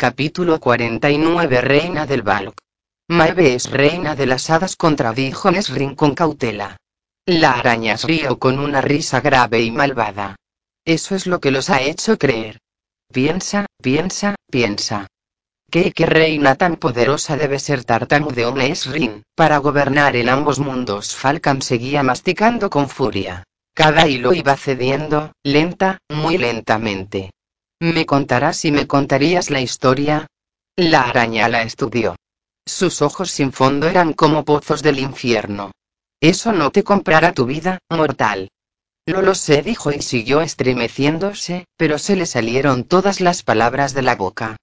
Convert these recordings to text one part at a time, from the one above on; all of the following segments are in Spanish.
Capítulo 49 Reina del Balk. Maeve es reina de las hadas contradijo Nesrin con cautela. La araña rió con una risa grave y malvada. Eso es lo que los ha hecho creer. Piensa, piensa, piensa. ¿Qué, qué reina tan poderosa debe ser tartamudeó Nesrin? Para gobernar en ambos mundos Falcon seguía masticando con furia. Cada hilo iba cediendo, lenta, muy lentamente. ¿Me contarás y me contarías la historia? La araña la estudió. Sus ojos sin fondo eran como pozos del infierno. Eso no te comprará tu vida, mortal. No lo sé, dijo y siguió estremeciéndose, pero se le salieron todas las palabras de la boca.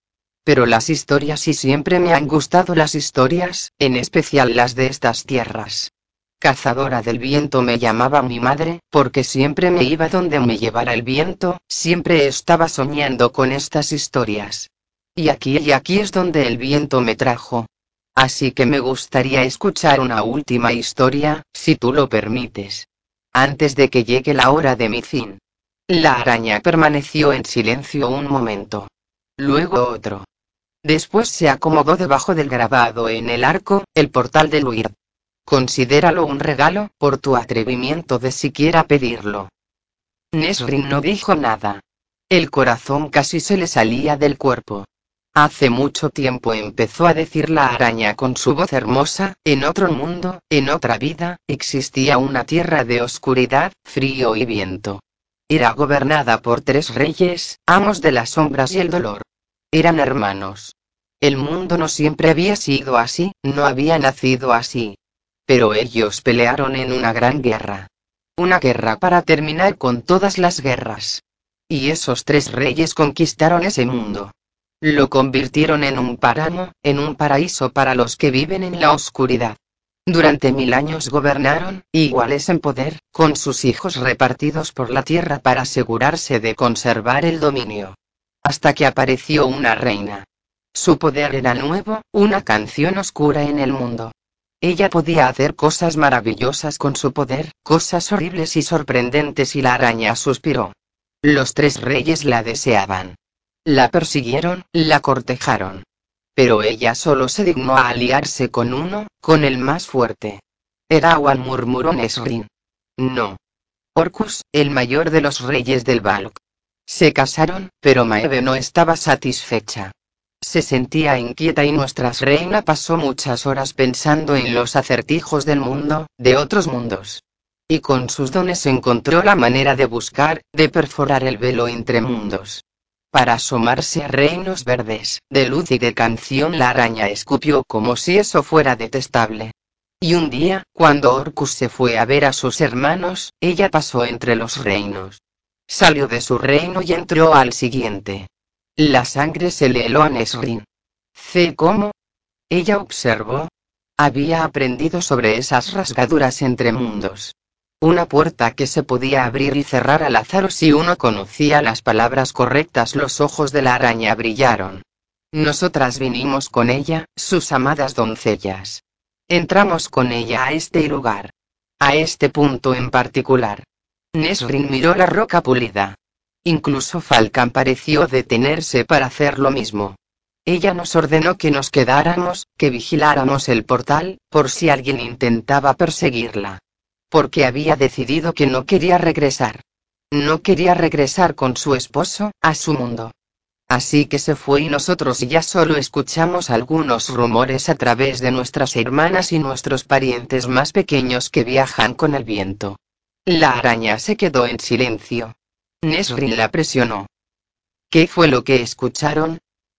Pero las historias y siempre me han gustado las historias, en especial las de estas tierras. Cazadora del viento me llamaba mi madre, porque siempre me iba donde me llevara el viento, siempre estaba soñando con estas historias. Y aquí y aquí es donde el viento me trajo. Así que me gustaría escuchar una última historia, si tú lo permites. Antes de que llegue la hora de mi fin. La araña permaneció en silencio un momento. Luego otro. Después se acomodó debajo del grabado en el arco, el portal de Luir. Considéralo un regalo, por tu atrevimiento de siquiera pedirlo. Nesrin no dijo nada. El corazón casi se le salía del cuerpo. Hace mucho tiempo empezó a decir la araña con su voz hermosa, en otro mundo, en otra vida, existía una tierra de oscuridad, frío y viento. Era gobernada por tres reyes, amos de las sombras y el dolor. Eran hermanos. El mundo no siempre había sido así, no había nacido así. Pero ellos pelearon en una gran guerra. Una guerra para terminar con todas las guerras. Y esos tres reyes conquistaron ese mundo. Lo convirtieron en un páramo, en un paraíso para los que viven en la oscuridad. Durante mil años gobernaron, iguales en poder, con sus hijos repartidos por la tierra para asegurarse de conservar el dominio. Hasta que apareció una reina. Su poder era nuevo, una canción oscura en el mundo. Ella podía hacer cosas maravillosas con su poder, cosas horribles y sorprendentes y la araña suspiró. Los tres reyes la deseaban. La persiguieron, la cortejaron. Pero ella solo se dignó a aliarse con uno, con el más fuerte. Erawan murmuró Nesrin. No. Orcus, el mayor de los reyes del Balk. Se casaron, pero Maeve no estaba satisfecha. Se sentía inquieta y nuestra reina pasó muchas horas pensando en los acertijos del mundo, de otros mundos. Y con sus dones encontró la manera de buscar, de perforar el velo entre mundos. Para asomarse a reinos verdes, de luz y de canción la araña escupió como si eso fuera detestable. Y un día, cuando Orcus se fue a ver a sus hermanos, ella pasó entre los reinos. Salió de su reino y entró al siguiente. La sangre se le heló a Nesrin. ¿C cómo? Ella observó. Había aprendido sobre esas rasgaduras entre mundos. Una puerta que se podía abrir y cerrar al azar si uno conocía las palabras correctas. Los ojos de la araña brillaron. Nosotras vinimos con ella, sus amadas doncellas. Entramos con ella a este lugar. A este punto en particular. Nesrin miró la roca pulida. Incluso Falcon pareció detenerse para hacer lo mismo. Ella nos ordenó que nos quedáramos, que vigiláramos el portal, por si alguien intentaba perseguirla. Porque había decidido que no quería regresar. No quería regresar con su esposo, a su mundo. Así que se fue y nosotros ya solo escuchamos algunos rumores a través de nuestras hermanas y nuestros parientes más pequeños que viajan con el viento. La araña se quedó en silencio. Nesrin la presionó. ¿Qué fue lo que escucharon?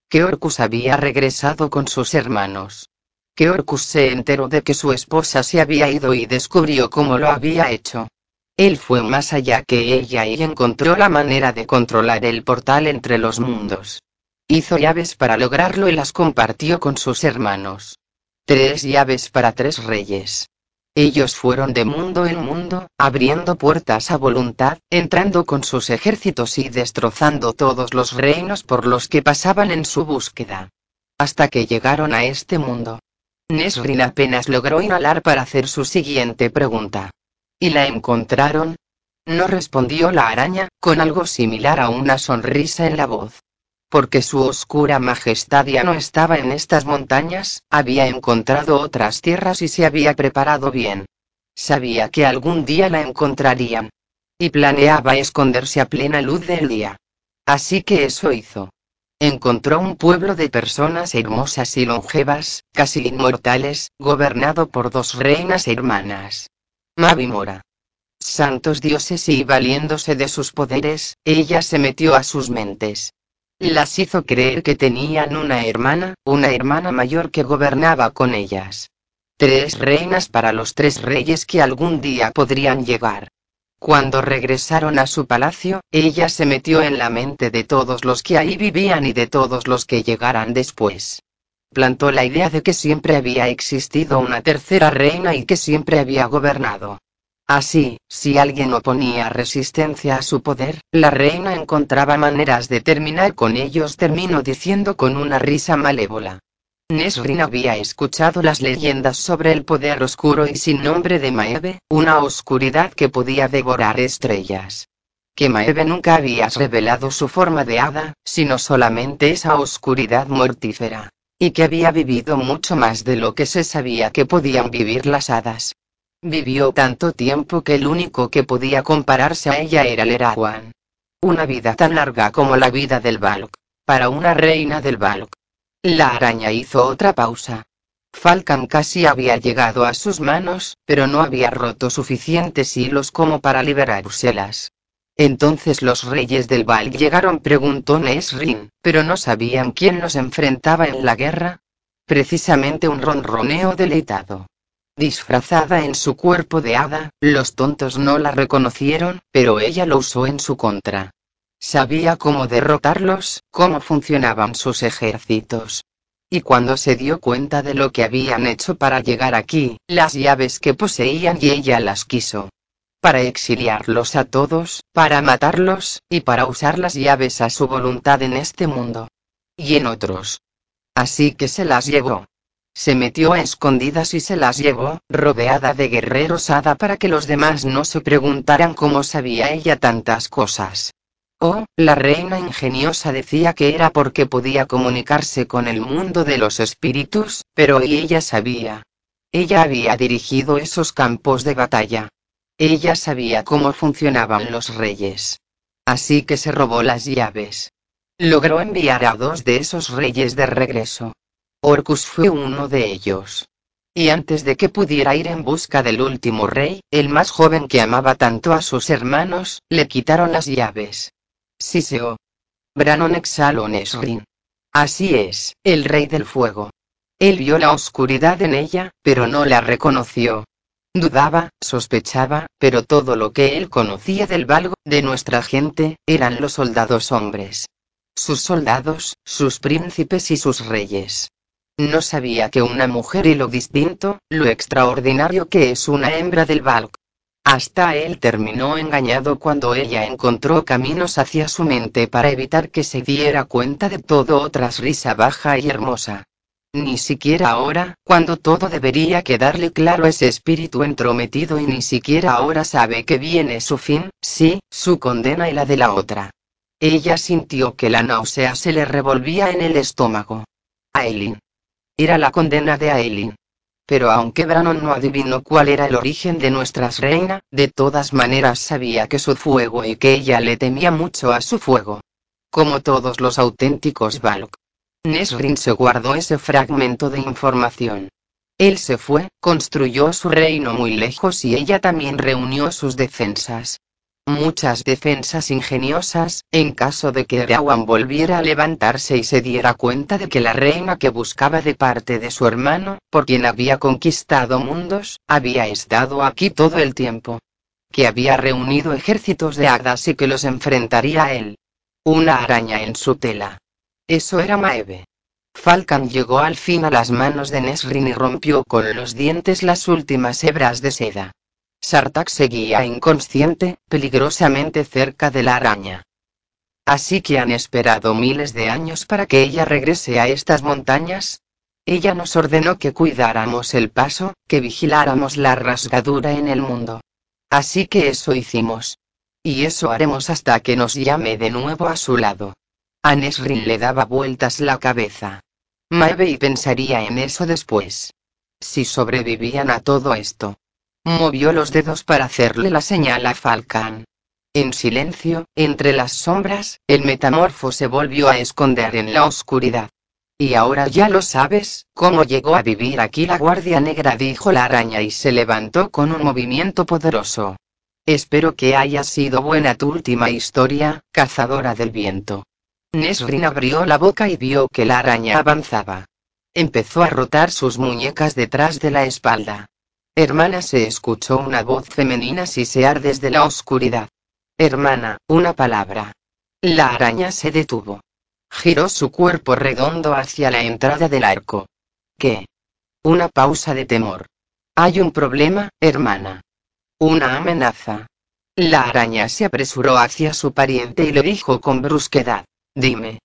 Que Orcus había regresado con sus hermanos. Que Orcus se enteró de que su esposa se había ido y descubrió cómo lo había hecho. Él fue más allá que ella y encontró la manera de controlar el portal entre los mundos. Hizo llaves para lograrlo y las compartió con sus hermanos. Tres llaves para tres reyes. Ellos fueron de mundo en mundo, abriendo puertas a voluntad, entrando con sus ejércitos y destrozando todos los reinos por los que pasaban en su búsqueda. Hasta que llegaron a este mundo. Nesrin apenas logró inhalar para hacer su siguiente pregunta. ¿Y la encontraron? No respondió la araña, con algo similar a una sonrisa en la voz. Porque su oscura majestad ya no estaba en estas montañas, había encontrado otras tierras y se había preparado bien. Sabía que algún día la encontrarían. Y planeaba esconderse a plena luz del día. Así que eso hizo. Encontró un pueblo de personas hermosas y longevas, casi inmortales, gobernado por dos reinas hermanas. Mavi Mora. Santos dioses y valiéndose de sus poderes, ella se metió a sus mentes. Las hizo creer que tenían una hermana, una hermana mayor que gobernaba con ellas. Tres reinas para los tres reyes que algún día podrían llegar. Cuando regresaron a su palacio, ella se metió en la mente de todos los que ahí vivían y de todos los que llegaran después. Plantó la idea de que siempre había existido una tercera reina y que siempre había gobernado. Así, si alguien oponía resistencia a su poder, la reina encontraba maneras de terminar con ellos, terminó diciendo con una risa malévola. Nesrin había escuchado las leyendas sobre el poder oscuro y sin nombre de Maeve, una oscuridad que podía devorar estrellas. Que Maeve nunca había revelado su forma de hada, sino solamente esa oscuridad mortífera. Y que había vivido mucho más de lo que se sabía que podían vivir las hadas. Vivió tanto tiempo que el único que podía compararse a ella era Lerawan. Una vida tan larga como la vida del Balk. Para una reina del Balk. La araña hizo otra pausa. Falcon casi había llegado a sus manos, pero no había roto suficientes hilos como para liberárselas. Entonces los reyes del Val llegaron, preguntó Nesrin, pero no sabían quién los enfrentaba en la guerra. Precisamente un ronroneo deleitado. Disfrazada en su cuerpo de hada, los tontos no la reconocieron, pero ella lo usó en su contra. Sabía cómo derrotarlos, cómo funcionaban sus ejércitos. Y cuando se dio cuenta de lo que habían hecho para llegar aquí, las llaves que poseían y ella las quiso. Para exiliarlos a todos, para matarlos, y para usar las llaves a su voluntad en este mundo. Y en otros. Así que se las llevó. Se metió a escondidas y se las llevó, rodeada de guerreros hada para que los demás no se preguntaran cómo sabía ella tantas cosas. Oh, la reina ingeniosa decía que era porque podía comunicarse con el mundo de los espíritus, pero y ella sabía. Ella había dirigido esos campos de batalla. Ella sabía cómo funcionaban los reyes. Así que se robó las llaves. Logró enviar a dos de esos reyes de regreso. Orcus fue uno de ellos. Y antes de que pudiera ir en busca del último rey, el más joven que amaba tanto a sus hermanos, le quitaron las llaves. Siseo. Branon exhaló Nesrin. Así es, el rey del fuego. Él vio la oscuridad en ella, pero no la reconoció. Dudaba, sospechaba, pero todo lo que él conocía del valgo, de nuestra gente, eran los soldados hombres. Sus soldados, sus príncipes y sus reyes. No sabía que una mujer y lo distinto, lo extraordinario que es una hembra del Valk. Hasta él terminó engañado cuando ella encontró caminos hacia su mente para evitar que se diera cuenta de todo otras risa baja y hermosa. Ni siquiera ahora, cuando todo debería quedarle claro ese espíritu entrometido y ni siquiera ahora sabe que viene su fin, sí, su condena y la de la otra. Ella sintió que la náusea se le revolvía en el estómago. Aileen. Era la condena de Aileen. Pero aunque Branon no adivinó cuál era el origen de nuestra reina, de todas maneras sabía que su fuego y que ella le temía mucho a su fuego. Como todos los auténticos Valk. Nesrin se guardó ese fragmento de información. Él se fue, construyó su reino muy lejos y ella también reunió sus defensas muchas defensas ingeniosas, en caso de que Erawan volviera a levantarse y se diera cuenta de que la reina que buscaba de parte de su hermano, por quien había conquistado mundos, había estado aquí todo el tiempo. Que había reunido ejércitos de hadas y que los enfrentaría a él. Una araña en su tela. Eso era Maeve. Falcon llegó al fin a las manos de Nesrin y rompió con los dientes las últimas hebras de seda. Sartak seguía inconsciente, peligrosamente cerca de la araña. Así que han esperado miles de años para que ella regrese a estas montañas. Ella nos ordenó que cuidáramos el paso, que vigiláramos la rasgadura en el mundo. Así que eso hicimos. Y eso haremos hasta que nos llame de nuevo a su lado. A Nesrin le daba vueltas la cabeza. Maeve pensaría en eso después. Si sobrevivían a todo esto. Movió los dedos para hacerle la señal a Falcon. En silencio, entre las sombras, el metamorfo se volvió a esconder en la oscuridad. Y ahora ya lo sabes, cómo llegó a vivir aquí la guardia negra, dijo la araña y se levantó con un movimiento poderoso. Espero que haya sido buena tu última historia, cazadora del viento. Nesrin abrió la boca y vio que la araña avanzaba. Empezó a rotar sus muñecas detrás de la espalda. Hermana se escuchó una voz femenina sisear desde la oscuridad. Hermana, una palabra. La araña se detuvo. Giró su cuerpo redondo hacia la entrada del arco. ¿Qué? Una pausa de temor. Hay un problema, hermana. Una amenaza. La araña se apresuró hacia su pariente y le dijo con brusquedad. Dime.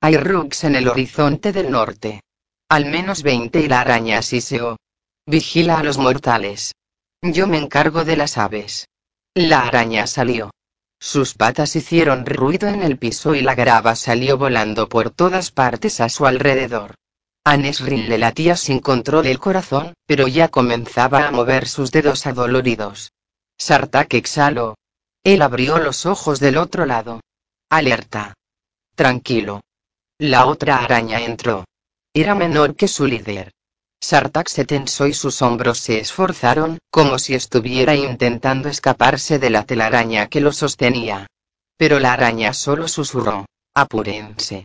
Hay rugs en el horizonte del norte. Al menos veinte y la araña siseó. Vigila a los mortales. Yo me encargo de las aves. La araña salió. Sus patas hicieron ruido en el piso y la grava salió volando por todas partes a su alrededor. A Nesrin le latía sin control el corazón, pero ya comenzaba a mover sus dedos adoloridos. Sartak exhaló. Él abrió los ojos del otro lado. Alerta. Tranquilo. La otra araña entró. Era menor que su líder. Sartak se tensó y sus hombros se esforzaron, como si estuviera intentando escaparse de la telaraña que lo sostenía. Pero la araña solo susurró. Apúrense.